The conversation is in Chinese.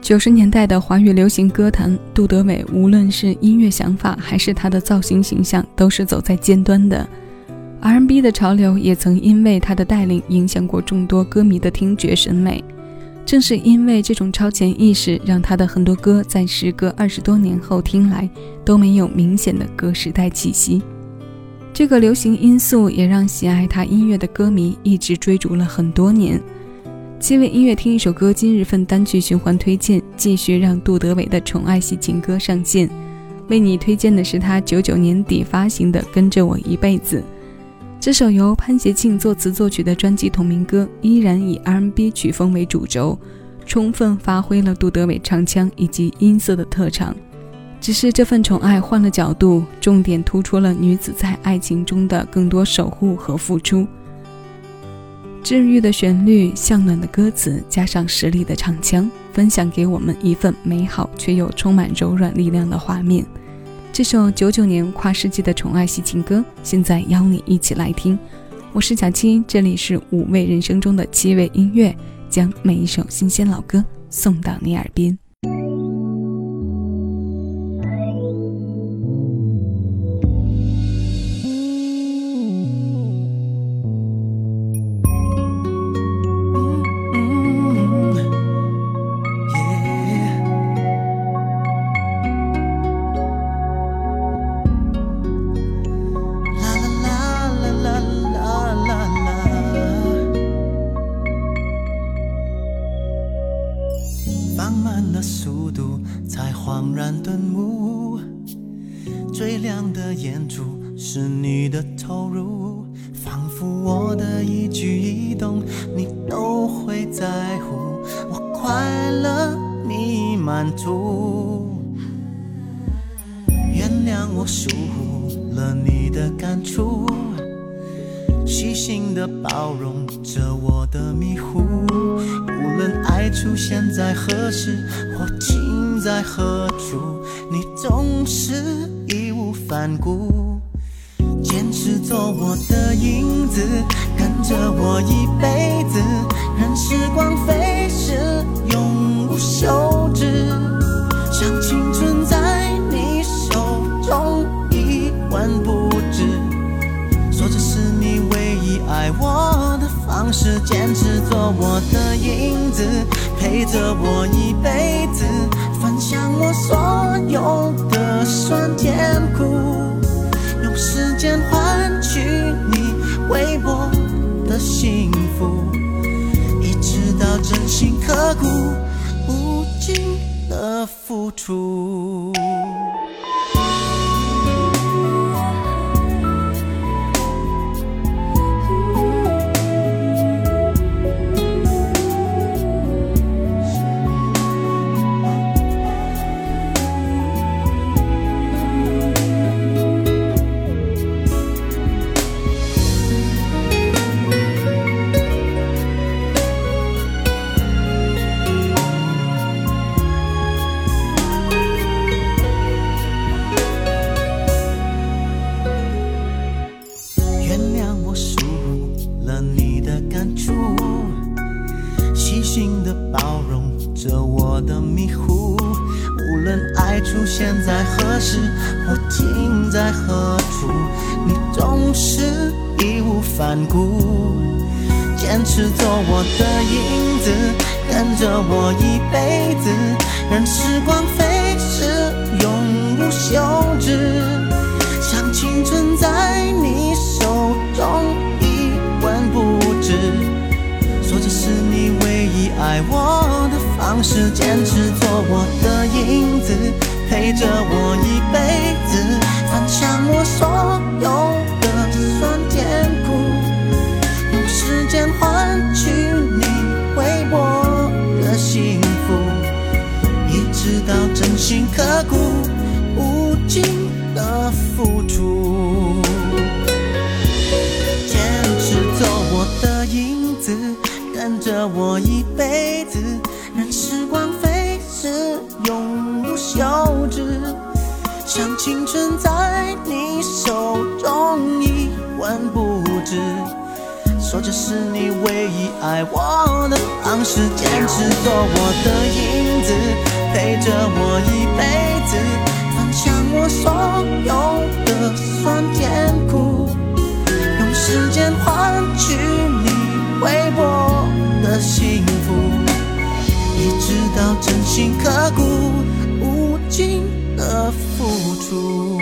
九十年代的华语流行歌坛，杜德伟无论是音乐想法还是他的造型形象，都是走在尖端的。R&B 的潮流也曾因为他的带领，影响过众多歌迷的听觉审美。正是因为这种超前意识，让他的很多歌在时隔二十多年后听来，都没有明显的歌时代气息。这个流行因素也让喜爱他音乐的歌迷一直追逐了很多年。七位音乐听一首歌，今日份单曲循环推荐，继续让杜德伟的宠爱系情歌上线。为你推荐的是他九九年底发行的《跟着我一辈子》这首由潘协庆作词作曲的专辑同名歌，依然以 R&B 曲风为主轴，充分发挥了杜德伟唱腔以及音色的特长。只是这份宠爱换了角度，重点突出了女子在爱情中的更多守护和付出。治愈的旋律，向暖的歌词，加上实力的唱腔，分享给我们一份美好却又充满柔软力量的画面。这首九九年跨世纪的宠爱系情歌，现在邀你一起来听。我是小七，这里是五味人生中的七味音乐，将每一首新鲜老歌送到你耳边。的速度才恍然顿悟，最亮的眼珠是你的投入，仿佛我的一举一动你都会在乎，我快乐你满足。原谅我疏忽了你的感触，细心的包容着我的迷糊。出现在何时或停。在何处？你总是义无反顾，坚持做我的影子，跟着我一辈子。任时光飞逝，永无休止。像青春在你手中一文不值。说这是你唯一爱我的方式，坚持做我的影子，陪着我一辈子。分享我所有的酸甜苦，用时间换取你为我的幸福，一直到真心刻骨，无尽的付出。的迷糊，无论爱出现在何时，或停在何处？你总是义无反顾，坚持做我的影子，跟着我一辈子，任时光飞逝，永无休止。像青春在你手中一文不值，说这是你唯一爱我方式，坚持做我的影子。陪着我一辈子，分享我所有的酸甜苦，用时间换取你为我的幸福，一直到真心刻骨，无尽的付出。坚持做我的影子，跟着我一这是你唯一爱我的方式，坚持做我的影子，陪着我一辈子，分享我所有的酸甜苦，用时间换取你为我的幸福，一直到真心刻骨，无尽的付出。